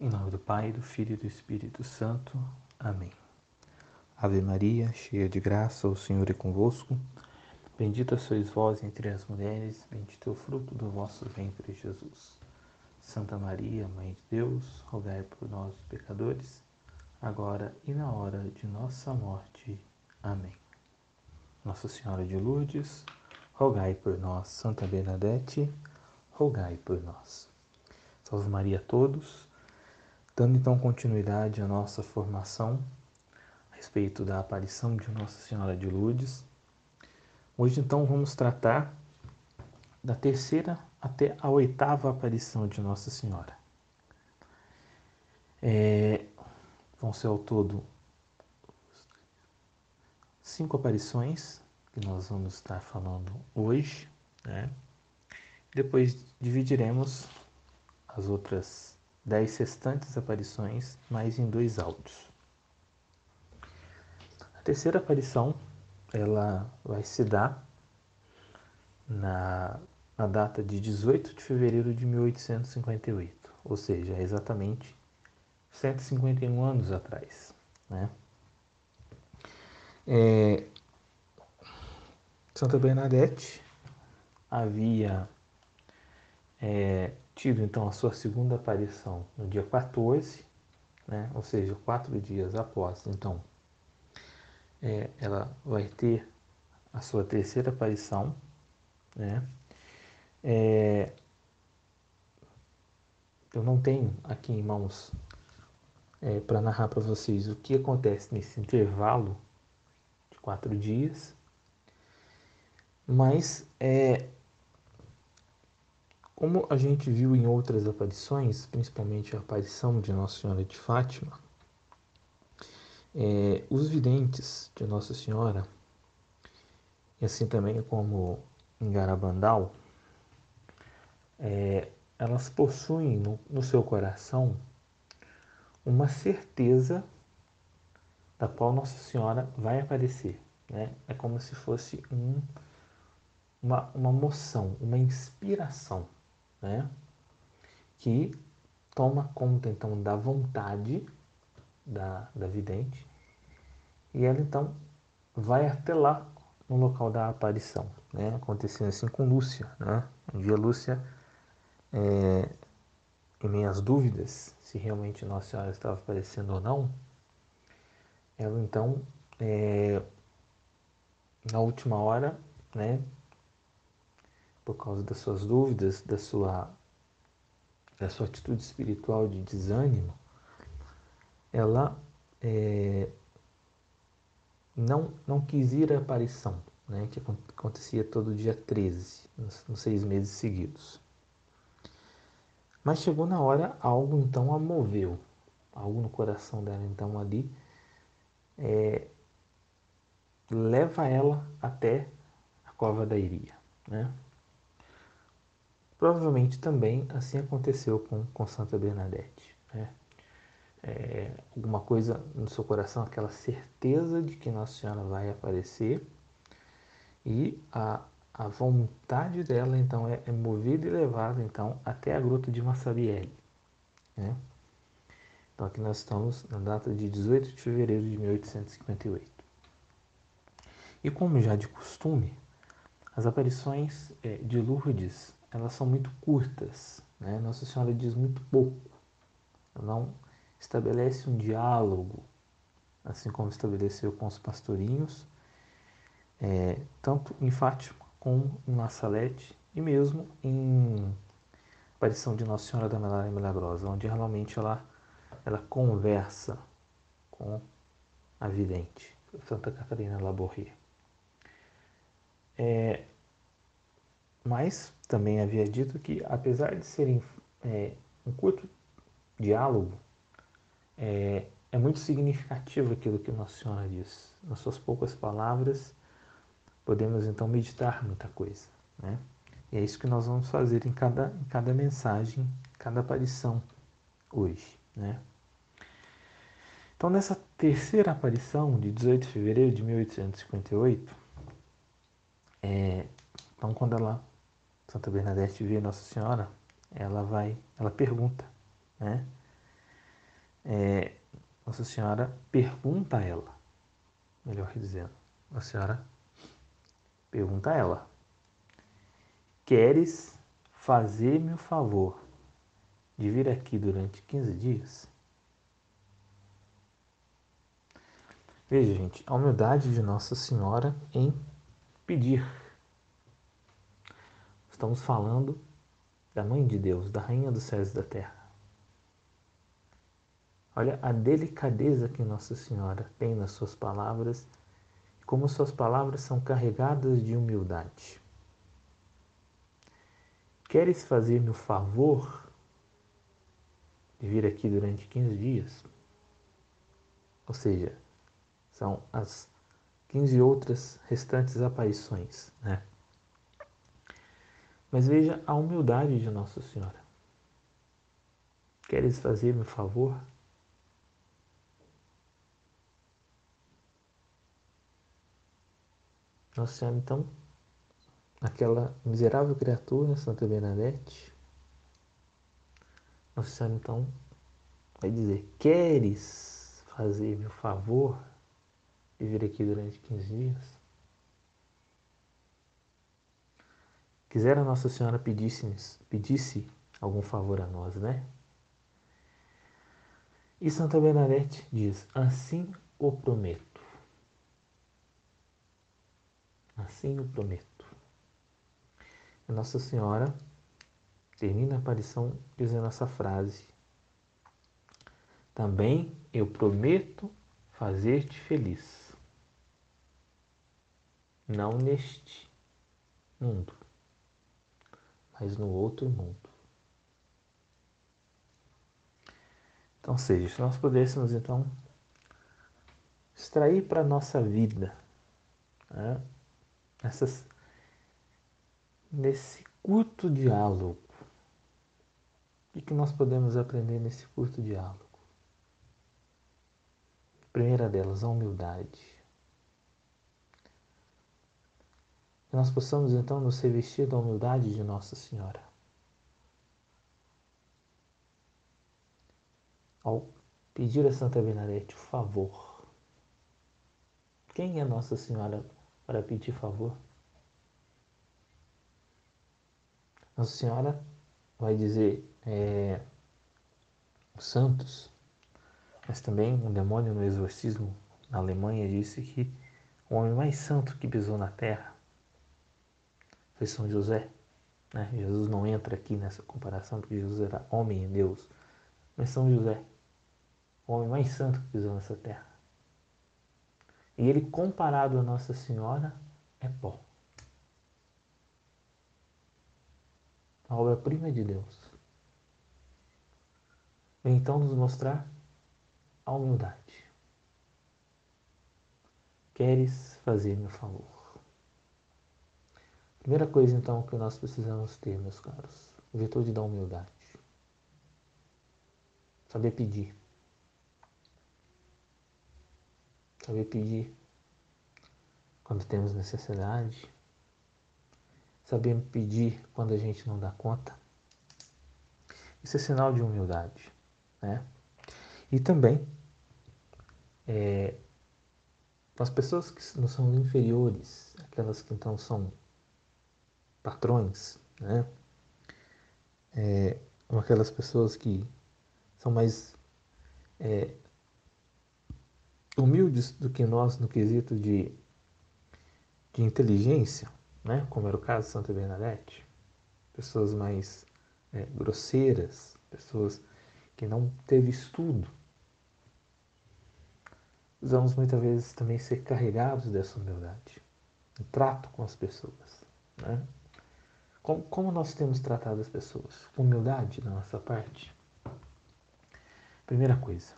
Em nome do Pai, do Filho e do Espírito Santo. Amém. Ave Maria, cheia de graça, o Senhor é convosco. Bendita sois vós entre as mulheres, bendito é o fruto do vosso ventre, Jesus. Santa Maria, Mãe de Deus, rogai por nós, pecadores, agora e na hora de nossa morte. Amém. Nossa Senhora de Lourdes, rogai por nós. Santa Bernadette, rogai por nós. Salve Maria a todos. Dando então continuidade à nossa formação a respeito da aparição de Nossa Senhora de Lourdes, hoje então vamos tratar da terceira até a oitava aparição de Nossa Senhora. É, vão ser ao todo cinco aparições que nós vamos estar falando hoje, né? Depois dividiremos as outras dez restantes aparições, mais em dois áudios. A terceira aparição, ela vai se dar na, na data de 18 de fevereiro de 1858, ou seja, exatamente 151 anos atrás. Né? É, Santa Bernadette havia é, tido então a sua segunda aparição no dia 14, né? ou seja, quatro dias após, então, é, ela vai ter a sua terceira aparição, né? É, eu não tenho aqui em mãos é, para narrar para vocês o que acontece nesse intervalo de quatro dias, mas é, como a gente viu em outras aparições, principalmente a aparição de Nossa Senhora de Fátima, é, os videntes de Nossa Senhora, e assim também como em Garabandal, é, elas possuem no, no seu coração uma certeza da qual Nossa Senhora vai aparecer. Né? É como se fosse um, uma, uma moção, uma inspiração né? que toma conta então da vontade da, da vidente e ela então vai até lá no local da aparição, né? acontecendo assim com Lúcia. Né? Um dia Lúcia, é, em minhas dúvidas se realmente Nossa Senhora estava aparecendo ou não, ela então, é, na última hora, né, por causa das suas dúvidas, da sua, da sua atitude espiritual de desânimo, ela é, não, não quis ir à aparição, né, que acontecia todo dia 13, nos, nos seis meses seguidos. Mas chegou na hora, algo então a moveu, algo no coração dela então ali é, leva ela até a cova da Iria, né? Provavelmente também assim aconteceu com, com Santa Bernadette. Né? É, alguma coisa no seu coração, aquela certeza de que Nossa Senhora vai aparecer e a, a vontade dela então é, é movida e levada então até a gruta de Massabielle. Né? Então aqui nós estamos na data de 18 de fevereiro de 1858. E como já de costume, as aparições é, de Lourdes elas são muito curtas. Né? Nossa Senhora diz muito pouco. Ela não estabelece um diálogo, assim como estabeleceu com os pastorinhos, é, tanto em Fátima como em La Salete e mesmo em aparição de Nossa Senhora da Malária Milagrosa, onde realmente ela, ela conversa com a vidente, Santa Catarina Laborrier. É, mas também havia dito que, apesar de serem é, um curto diálogo, é, é, muito significativo aquilo que Nossa Senhora diz. Nas suas poucas palavras, podemos então meditar muita coisa. Né? E é isso que nós vamos fazer em cada, em cada mensagem, cada aparição hoje. Né? Então, nessa terceira aparição, de 18 de fevereiro de 1858, é, então, quando ela Santa Bernadette vê Nossa Senhora, ela vai, ela pergunta, né? é, Nossa Senhora pergunta a ela, melhor dizendo, Nossa Senhora pergunta a ela: Queres fazer-me o favor de vir aqui durante 15 dias? Veja, gente, a humildade de Nossa Senhora em pedir. Estamos falando da Mãe de Deus, da Rainha dos Céus e da Terra. Olha a delicadeza que Nossa Senhora tem nas suas palavras, como suas palavras são carregadas de humildade. Queres fazer-me o favor de vir aqui durante 15 dias? Ou seja, são as 15 outras restantes aparições, né? Mas veja a humildade de Nossa Senhora. Queres fazer-me favor? Nossa Senhora, então, aquela miserável criatura, Santa Bernadette, Nossa Senhora, então, vai dizer: Queres fazer-me o favor de vir aqui durante 15 dias? Quisera Nossa Senhora pedisse, pedisse algum favor a nós, né? E Santa Bernadette diz: Assim o prometo. Assim o prometo. E Nossa Senhora termina a aparição dizendo essa frase: Também eu prometo fazer-te feliz. Não neste mundo, mas no outro mundo. Então, seja, se nós pudéssemos então extrair para a nossa vida né, essas, nesse curto diálogo, o que nós podemos aprender nesse curto diálogo? A primeira delas, a humildade. Que nós possamos então nos revestir da humildade de Nossa Senhora. Ao pedir a Santa Bernadette o favor. Quem é Nossa Senhora para pedir favor? Nossa Senhora vai dizer é, os santos, mas também um demônio no exorcismo na Alemanha disse que o homem mais santo que pisou na terra foi São José. Né? Jesus não entra aqui nessa comparação porque Jesus era homem e Deus. Mas São José, o homem mais santo que pisou nessa terra. E ele, comparado a Nossa Senhora, é pó. A obra-prima de Deus. Vem então nos mostrar a humildade. Queres fazer-me o favor? Primeira coisa então que nós precisamos ter, meus caros, virtude da humildade. Saber pedir. Saber pedir quando temos necessidade. Saber pedir quando a gente não dá conta. Isso é sinal de humildade. Né? E também é, as pessoas que não são inferiores, aquelas que então são patrões, né? É, aquelas pessoas que são mais é, humildes do que nós no quesito de, de inteligência, né? como era o caso de Santa Bernadette, pessoas mais é, grosseiras, pessoas que não teve estudo. Precisamos muitas vezes também ser carregados dessa humildade, no trato com as pessoas. Né? Como, nós temos tratado as pessoas? Humildade da nossa parte? Primeira coisa.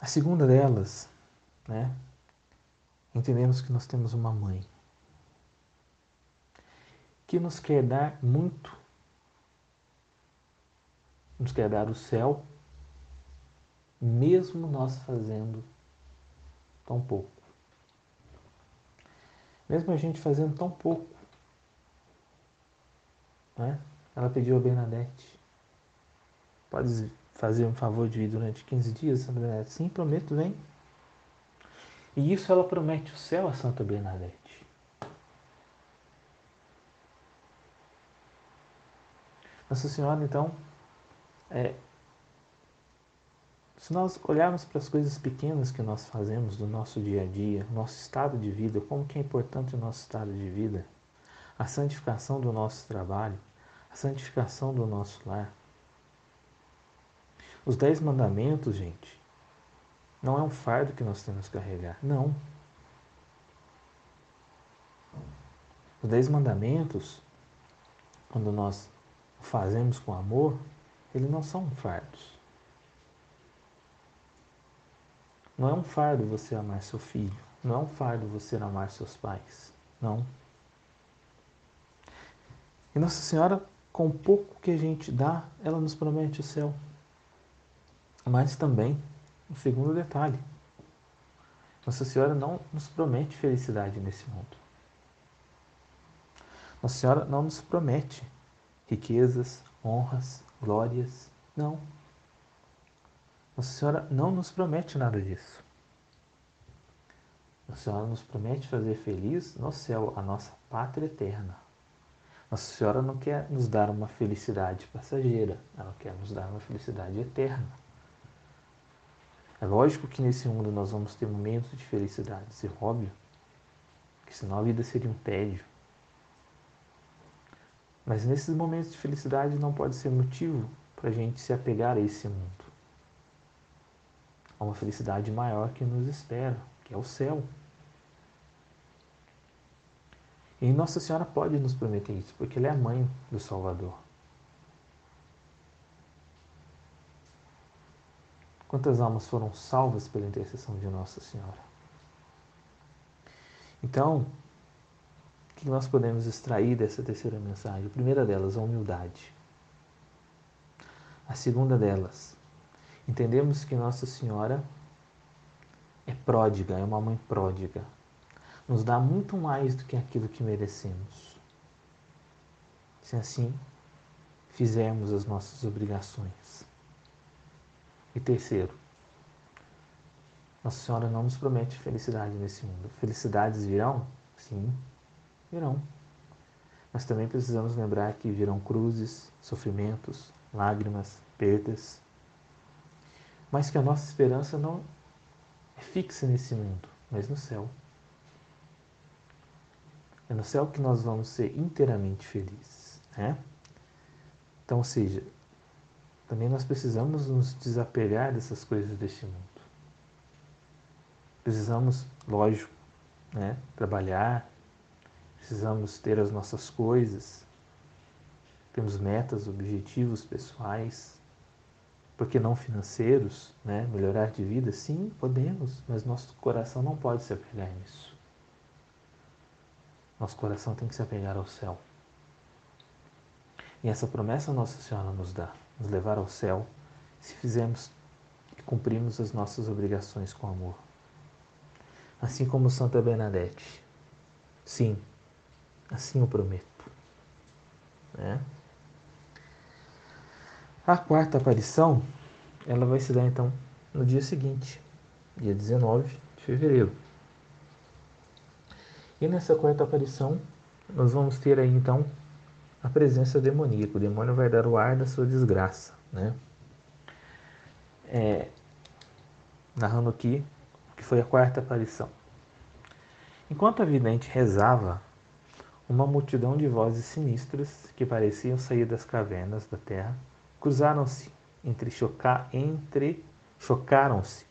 A segunda delas, né? Entendemos que nós temos uma mãe que nos quer dar muito, nos quer dar o céu, mesmo nós fazendo tão pouco. Mesmo a gente fazendo tão pouco, né? Ela pediu a Bernadette. Pode fazer um favor de vir durante 15 dias, Santa Bernadette? Sim, prometo, vem. E isso ela promete o céu a Santa Bernadette. Nossa Senhora, então, é, se nós olharmos para as coisas pequenas que nós fazemos do nosso dia a dia, nosso estado de vida, como que é importante o nosso estado de vida, a santificação do nosso trabalho, santificação do nosso lar. Os dez mandamentos, gente, não é um fardo que nós temos que carregar. Não. Os dez mandamentos, quando nós fazemos com amor, eles não são fardos. Não é um fardo você amar seu filho. Não é um fardo você amar seus pais. Não. E Nossa Senhora, com pouco que a gente dá, ela nos promete o céu. Mas também um segundo detalhe. Nossa Senhora não nos promete felicidade nesse mundo. Nossa Senhora não nos promete riquezas, honras, glórias. Não. Nossa Senhora não nos promete nada disso. Nossa Senhora nos promete fazer feliz no céu, a nossa pátria eterna. Nossa Senhora não quer nos dar uma felicidade passageira, ela quer nos dar uma felicidade eterna. É lógico que nesse mundo nós vamos ter momentos de felicidade, é óbvio, que senão a vida seria um tédio. Mas nesses momentos de felicidade não pode ser motivo para a gente se apegar a esse mundo. Há uma felicidade maior que nos espera, que é o céu. E Nossa Senhora pode nos prometer isso, porque ela é a mãe do Salvador. Quantas almas foram salvas pela intercessão de Nossa Senhora? Então, o que nós podemos extrair dessa terceira mensagem? A primeira delas, a humildade. A segunda delas, entendemos que Nossa Senhora é pródiga, é uma mãe pródiga. Nos dá muito mais do que aquilo que merecemos. Se assim fizermos as nossas obrigações. E terceiro, Nossa Senhora não nos promete felicidade nesse mundo. Felicidades virão? Sim, virão. Mas também precisamos lembrar que virão cruzes, sofrimentos, lágrimas, perdas. Mas que a nossa esperança não é fixa nesse mundo, mas no céu. É no céu que nós vamos ser inteiramente felizes. Né? Então, ou seja, também nós precisamos nos desapegar dessas coisas deste mundo. Precisamos, lógico, né, trabalhar, precisamos ter as nossas coisas, temos metas, objetivos pessoais, porque não financeiros, né, melhorar de vida, sim, podemos, mas nosso coração não pode se apegar nisso. Nosso coração tem que se apegar ao céu. E essa promessa Nossa Senhora nos dá nos levar ao céu se fizermos e cumprirmos as nossas obrigações com amor. Assim como Santa Bernadette. Sim, assim eu prometo. Né? A quarta aparição, ela vai se dar então no dia seguinte, dia 19 de fevereiro. E nessa quarta aparição, nós vamos ter aí então a presença demoníaca. O demônio vai dar o ar da sua desgraça. Né? É, narrando aqui que foi a quarta aparição. Enquanto a vidente rezava, uma multidão de vozes sinistras que pareciam sair das cavernas da terra cruzaram-se entre, chocar, entre chocaram-se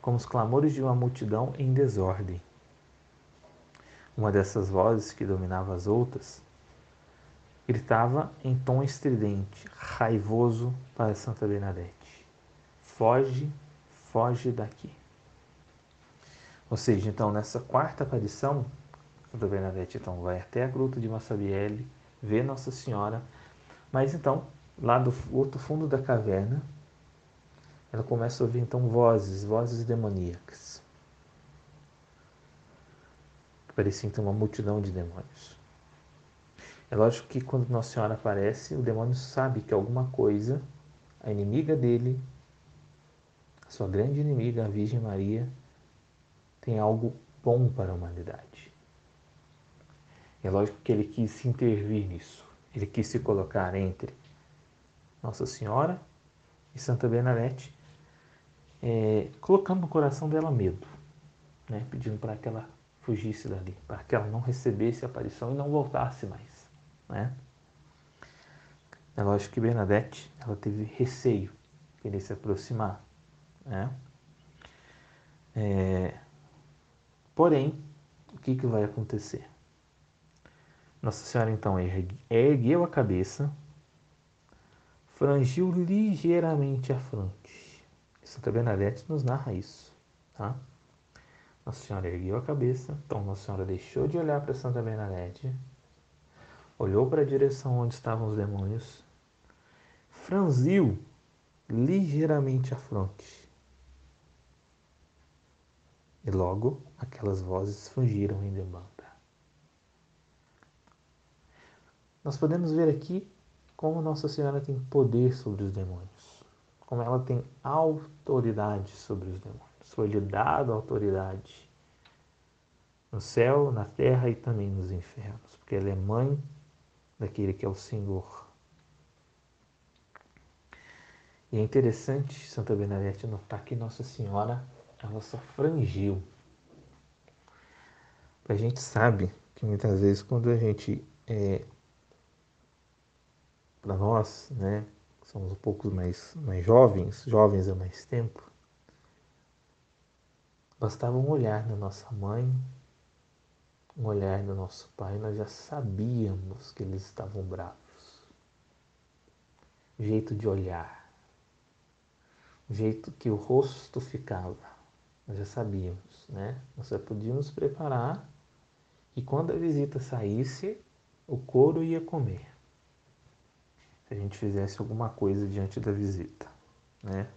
como os clamores de uma multidão em desordem. Uma dessas vozes que dominava as outras gritava em tom estridente, raivoso para Santa Bernadette: Foge, foge daqui. Ou seja, então nessa quarta aparição, Santa Bernadette então vai até a gruta de Massabielle, vê Nossa Senhora, mas então lá do outro fundo da caverna, ela começa a ouvir então vozes, vozes demoníacas. Parecia então uma multidão de demônios. É lógico que quando Nossa Senhora aparece, o demônio sabe que alguma coisa a inimiga dele, a sua grande inimiga, a Virgem Maria, tem algo bom para a humanidade. É lógico que ele quis se intervir nisso. Ele quis se colocar entre Nossa Senhora e Santa Bernadette, é, colocando no coração dela medo, né? pedindo para que ela fugisse dali, para que ela não recebesse a aparição e não voltasse mais. Né? É lógico que Bernadette ela teve receio de ele se aproximar. Né? É, porém, o que, que vai acontecer? Nossa Senhora então ergueu a cabeça, frangiu ligeiramente a fronte. Santa Bernadette nos narra isso. Tá? Nossa Senhora ergueu a cabeça, então Nossa Senhora deixou de olhar para Santa Bernadette, olhou para a direção onde estavam os demônios, franziu ligeiramente a fronte. E logo aquelas vozes fugiram em demanda. Nós podemos ver aqui como Nossa Senhora tem poder sobre os demônios, como ela tem autoridade sobre os demônios. Foi-lhe dada autoridade no céu, na terra e também nos infernos, porque ela é mãe daquele que é o Senhor. E é interessante, Santa Bernadette, notar que Nossa Senhora, ela só frangiu. A gente sabe que muitas vezes quando a gente é, para nós, né, que somos um pouco mais, mais jovens, jovens há mais tempo, bastava um olhar da nossa mãe, um olhar do nosso pai, nós já sabíamos que eles estavam bravos. O jeito de olhar, o jeito que o rosto ficava, nós já sabíamos, né? Nós já podíamos preparar e quando a visita saísse, o couro ia comer se a gente fizesse alguma coisa diante da visita. Né?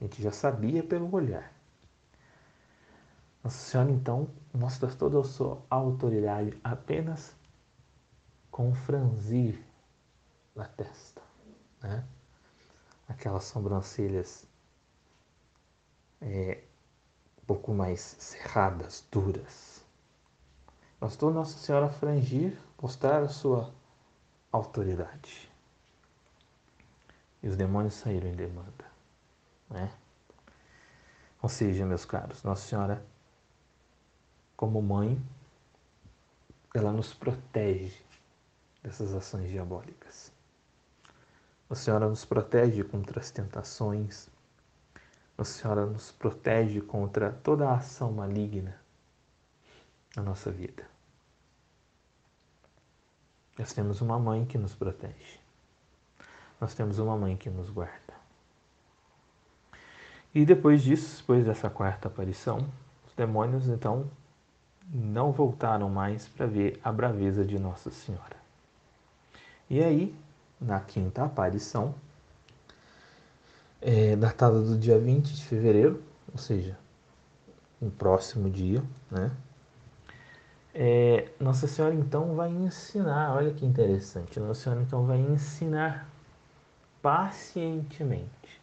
A gente já sabia pelo olhar. Nossa Senhora, então, mostra toda a sua autoridade apenas com franzir da testa. Né? Aquelas sobrancelhas é, um pouco mais cerradas, duras. Bastou Nossa Senhora frangir, mostrar a sua autoridade e os demônios saíram em demanda. Né? Ou seja, meus caros, Nossa Senhora, como mãe, ela nos protege dessas ações diabólicas. Nossa Senhora nos protege contra as tentações. Nossa Senhora nos protege contra toda a ação maligna na nossa vida. Nós temos uma mãe que nos protege nós temos uma mãe que nos guarda. E depois disso, depois dessa quarta aparição, os demônios então não voltaram mais para ver a braveza de Nossa Senhora. E aí, na quinta aparição, é, datada do dia 20 de fevereiro, ou seja, um próximo dia, né? É, Nossa Senhora então vai ensinar, olha que interessante, Nossa Senhora então vai ensinar pacientemente,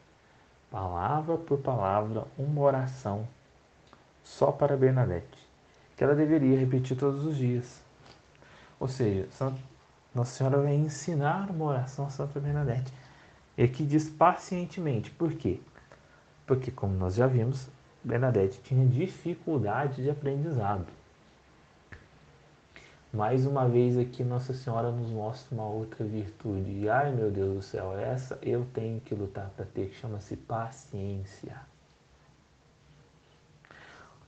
palavra por palavra, uma oração só para Bernadette, que ela deveria repetir todos os dias. Ou seja, Nossa Senhora vai ensinar uma oração a Santa Bernadette. E aqui diz pacientemente. Por quê? Porque, como nós já vimos, Bernadette tinha dificuldade de aprendizado. Mais uma vez aqui Nossa Senhora nos mostra uma outra virtude. ai meu Deus do céu, essa eu tenho que lutar para ter, que chama-se paciência.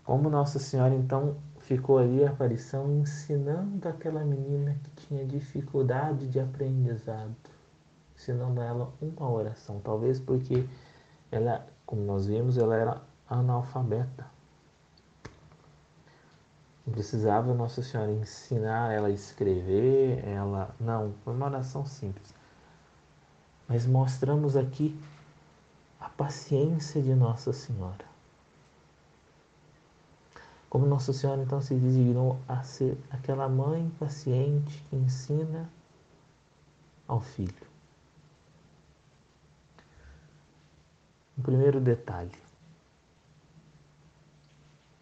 Como Nossa Senhora então ficou ali a aparição ensinando aquela menina que tinha dificuldade de aprendizado, ensinando ela uma oração, talvez porque ela, como nós vimos, ela era analfabeta. Precisava Nossa Senhora ensinar ela a escrever, ela. Não, foi uma oração simples. Mas mostramos aqui a paciência de Nossa Senhora. Como Nossa Senhora então se designou a ser aquela mãe paciente que ensina ao filho. primeiro detalhe.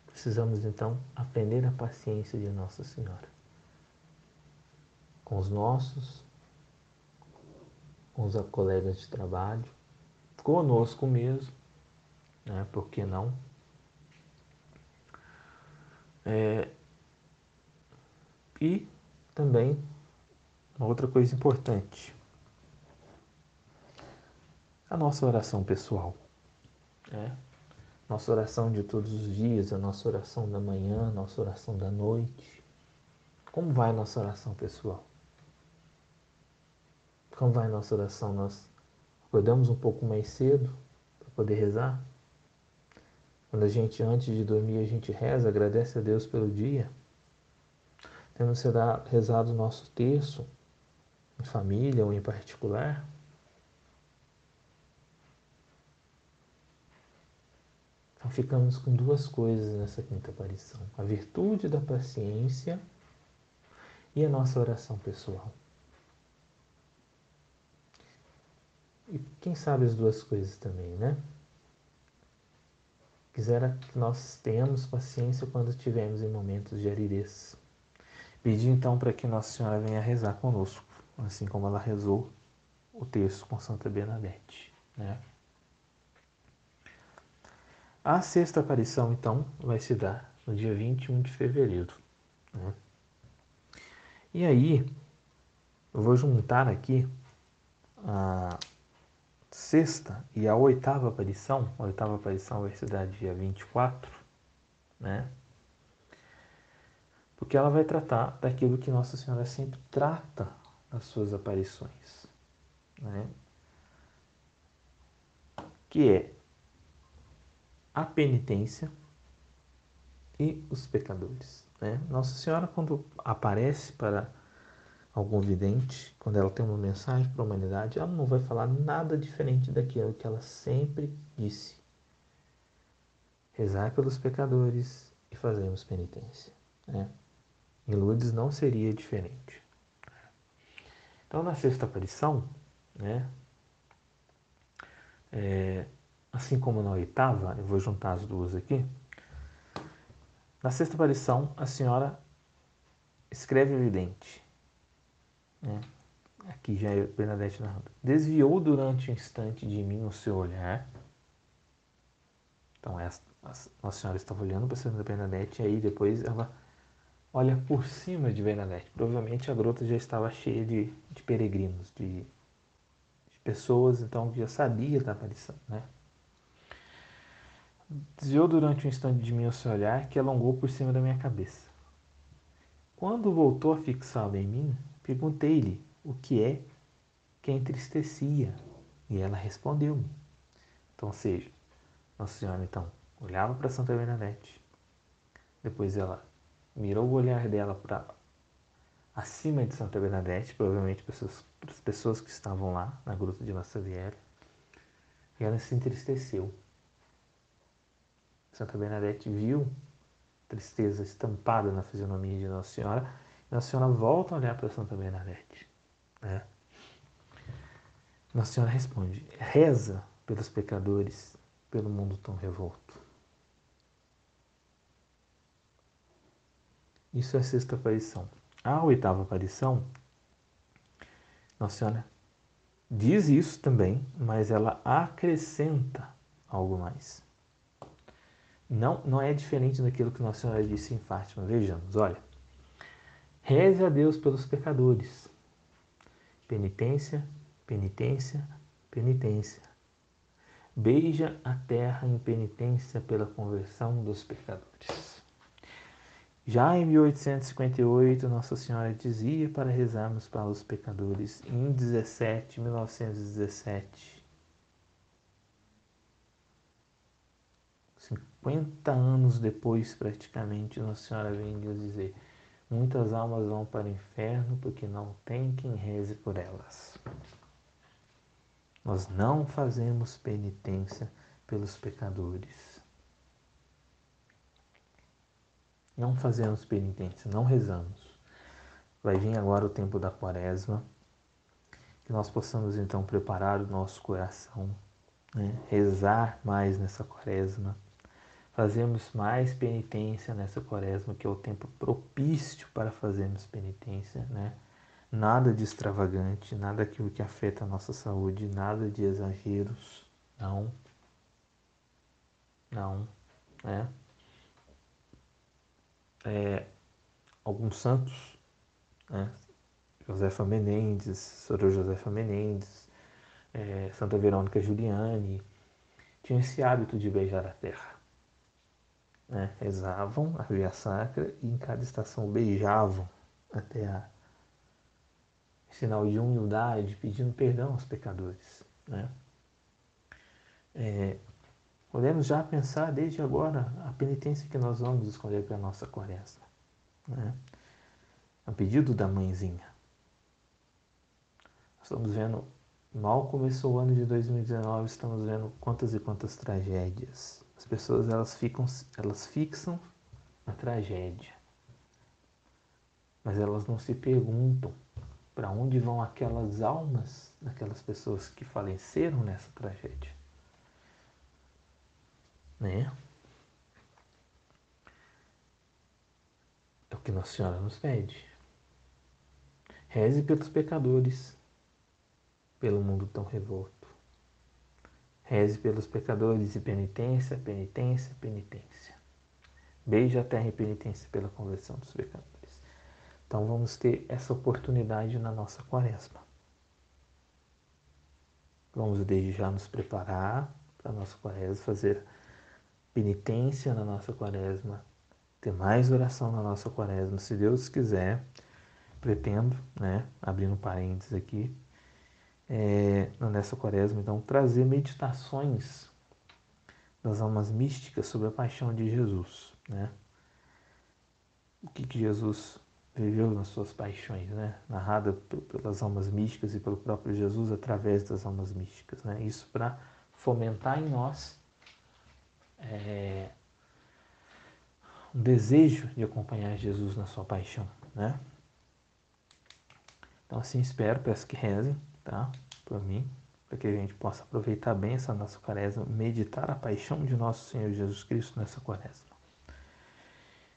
Precisamos então aprender a paciência de Nossa Senhora com os nossos, com os colegas de trabalho, conosco mesmo, né? Por que não? É, e também uma outra coisa importante, a nossa oração pessoal. Né? Nossa oração de todos os dias, a nossa oração da manhã, a nossa oração da noite. Como vai a nossa oração pessoal? Como vai a nossa oração? Nós acordamos um pouco mais cedo para poder rezar? Quando a gente, antes de dormir, a gente reza, agradece a Deus pelo dia. Temos rezado o nosso terço, em família ou em particular. Então ficamos com duas coisas nessa quinta aparição: a virtude da paciência e a nossa oração pessoal. E quem sabe as duas coisas também, né? Quisera que nós tenhamos paciência quando estivermos em momentos de aridez. Pedi então para que Nossa Senhora venha rezar conosco, assim como ela rezou o texto com Santa Bernadette. Né? A sexta aparição, então, vai se dar no dia 21 de fevereiro. Né? E aí, eu vou juntar aqui a sexta e a oitava aparição, a oitava aparição vai se dar dia 24, né? Porque ela vai tratar daquilo que Nossa Senhora sempre trata nas suas aparições, né? Que é a penitência e os pecadores, né? Nossa Senhora quando aparece para algum vidente, quando ela tem uma mensagem para a humanidade, ela não vai falar nada diferente daquilo que ela sempre disse. Rezar pelos pecadores e fazermos penitência. Né? Em Lourdes não seria diferente. Então, na sexta aparição, né, é, assim como na oitava, eu vou juntar as duas aqui. Na sexta aparição, a senhora escreve evidente né? Aqui já é Bernadette narrando. Desviou durante um instante de mim o seu olhar. Então, essa, a Nossa Senhora estava olhando para a Santa Bernadette e aí depois ela olha por cima de Bernadette. Provavelmente a grota já estava cheia de, de peregrinos, de, de pessoas, então já sabia da aparição, né? Desviou durante um instante de mim o seu olhar que alongou por cima da minha cabeça. Quando voltou a fixá-lo em mim, Perguntei-lhe o que é que a entristecia e ela respondeu-me. Então, ou seja, Nossa Senhora então olhava para Santa Bernadette, depois ela mirou o olhar dela para acima de Santa Bernadette, provavelmente para as pessoas que estavam lá na gruta de La Savière, e ela se entristeceu. Santa Bernadette viu tristeza estampada na fisionomia de Nossa Senhora nossa Senhora volta a olhar para Santa Bernadette. Né? Nossa Senhora responde: reza pelos pecadores, pelo mundo tão revolto. Isso é a sexta aparição. A oitava aparição, Nossa Senhora diz isso também, mas ela acrescenta algo mais. Não, não é diferente daquilo que Nossa Senhora disse em Fátima. Vejamos, olha. Reze a Deus pelos pecadores. Penitência, penitência, penitência. Beija a terra em penitência pela conversão dos pecadores. Já em 1858, Nossa Senhora dizia para rezarmos para os pecadores em 17, 1917. 50 anos depois, praticamente, Nossa Senhora vem nos dizer Muitas almas vão para o inferno porque não tem quem reze por elas. Nós não fazemos penitência pelos pecadores. Não fazemos penitência, não rezamos. Vai vir agora o tempo da quaresma, que nós possamos então preparar o nosso coração né? rezar mais nessa quaresma, fazermos mais penitência nessa quaresma, que é o tempo propício para fazermos penitência, né? Nada de extravagante, nada aquilo que afeta a nossa saúde, nada de exageros, não. Não, né? É, alguns santos, né? Josefa Menendez, Sora Josefa Menendez, é, Santa Verônica Giuliani, tinham esse hábito de beijar a terra. Né? Rezavam a via sacra e em cada estação beijavam a terra. Sinal de humildade, pedindo perdão aos pecadores. Né? É, podemos já pensar desde agora a penitência que nós vamos escolher para a nossa quaresma. Né? A pedido da mãezinha. Estamos vendo, mal começou o ano de 2019, estamos vendo quantas e quantas tragédias. As pessoas elas ficam, elas fixam na tragédia, mas elas não se perguntam para onde vão aquelas almas daquelas pessoas que faleceram nessa tragédia, né? É o que Nossa Senhora nos pede. Reze pelos pecadores pelo mundo tão revolto. Reze pelos pecadores e penitência, penitência, penitência. Beije a terra e penitência pela conversão dos pecadores. Então vamos ter essa oportunidade na nossa quaresma. Vamos desde já nos preparar para a nossa quaresma, fazer penitência na nossa quaresma, ter mais oração na nossa quaresma, se Deus quiser. Pretendo, né, abrindo parênteses aqui, é, nessa quaresma, então, trazer meditações das almas místicas sobre a paixão de Jesus, né? O que, que Jesus viveu nas suas paixões, né? Narrada pelas almas místicas e pelo próprio Jesus através das almas místicas, né? Isso para fomentar em nós é, um desejo de acompanhar Jesus na sua paixão, né? Então assim espero, peço que rezem tá? Por mim, para que a gente possa aproveitar bem essa nossa quaresma, meditar a paixão de nosso Senhor Jesus Cristo nessa quaresma.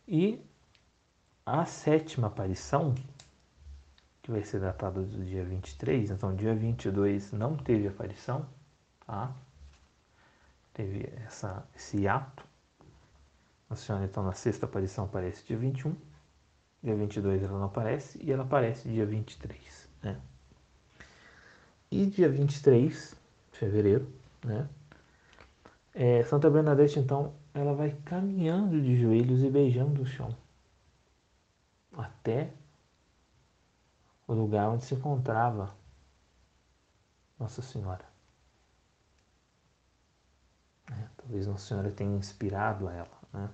E a sétima aparição, que vai ser datada do dia 23, então dia 22 não teve aparição, tá? Teve essa, esse ato. Nossa Senhora, então, na sexta aparição aparece dia 21, dia 22 ela não aparece, e ela aparece dia 23, né? E dia 23 de fevereiro, né? É, Santa Bernadette, então, ela vai caminhando de joelhos e beijando o chão até o lugar onde se encontrava Nossa Senhora. É, talvez Nossa Senhora tenha inspirado a ela. Né?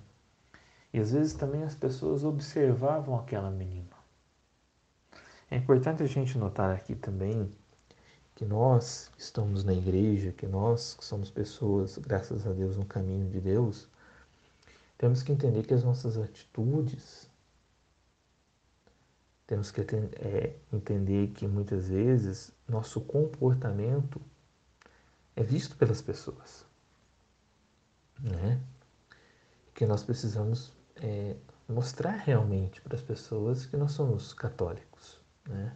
E às vezes também as pessoas observavam aquela menina. É importante a gente notar aqui também que nós estamos na igreja, que nós que somos pessoas, graças a Deus, no caminho de Deus, temos que entender que as nossas atitudes, temos que é, entender que muitas vezes nosso comportamento é visto pelas pessoas, né? Que nós precisamos é, mostrar realmente para as pessoas que nós somos católicos, né?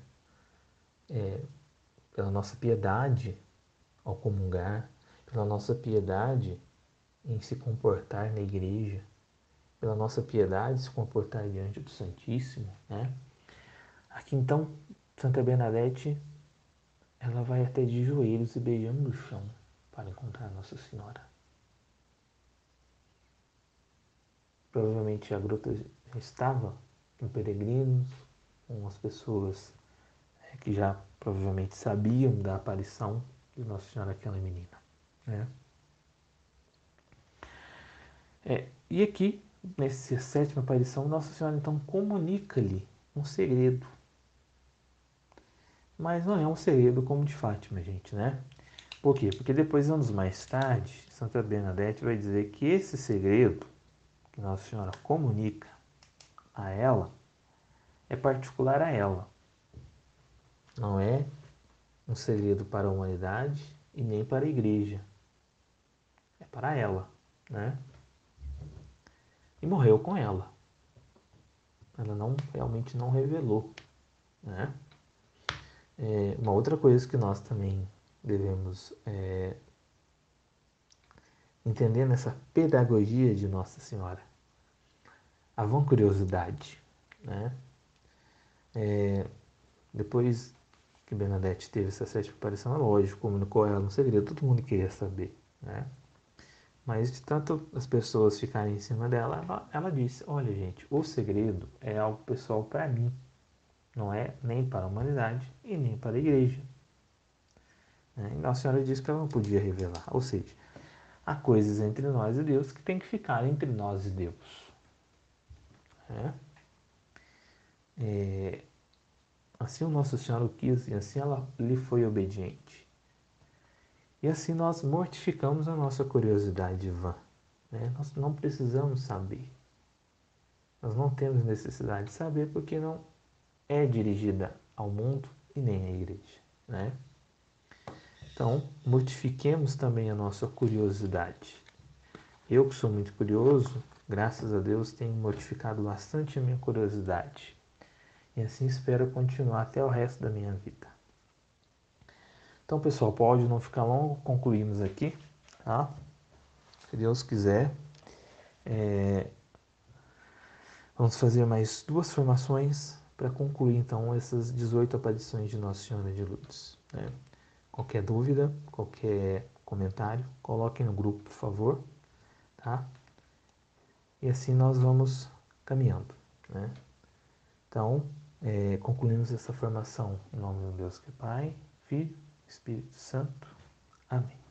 É, pela nossa piedade ao comungar, pela nossa piedade em se comportar na igreja, pela nossa piedade se comportar diante do Santíssimo, né? Aqui então, Santa Bernadette, ela vai até de joelhos e beijando o chão para encontrar Nossa Senhora. Provavelmente a gruta estava com peregrinos, com as pessoas é, que já provavelmente sabiam da aparição de Nossa Senhora aquela menina. Né? É, e aqui, nessa sétima aparição, Nossa Senhora então comunica-lhe um segredo. Mas não é um segredo como de Fátima, gente, né? Por quê? Porque depois, anos mais tarde, Santa Bernadette vai dizer que esse segredo que Nossa Senhora comunica a ela é particular a ela não é um segredo para a humanidade e nem para a igreja, para ela, né? E morreu com ela. Ela não realmente não revelou, né? É, uma outra coisa que nós também devemos é, entender nessa pedagogia de Nossa Senhora, a vã curiosidade, né? É, depois que Bernadette teve essa sétima aparição, é lógico, comunicou ela no segredo, todo mundo queria saber, né? Mas de tanto as pessoas ficarem em cima dela, ela, ela disse: Olha, gente, o segredo é algo pessoal para mim, não é nem para a humanidade e nem para a igreja. Né? Então a senhora disse que ela não podia revelar, ou seja, há coisas entre nós e Deus que tem que ficar entre nós e Deus. Né? É, assim o nosso Senhor o quis e assim ela lhe foi obediente. E assim nós mortificamos a nossa curiosidade vã. Né? Nós não precisamos saber. Nós não temos necessidade de saber porque não é dirigida ao mundo e nem à igreja. Né? Então, mortifiquemos também a nossa curiosidade. Eu, que sou muito curioso, graças a Deus, tenho mortificado bastante a minha curiosidade. E assim espero continuar até o resto da minha vida. Então, pessoal, pode não ficar longo, concluímos aqui, tá? Se Deus quiser. É... Vamos fazer mais duas formações para concluir, então, essas 18 aparições de Nossa Senhora de Lourdes. Né? Qualquer dúvida, qualquer comentário, coloquem no grupo, por favor, tá? E assim nós vamos caminhando, né? Então, é, concluímos essa formação em nome do Deus que é Pai, Filho Espírito Santo. Amém.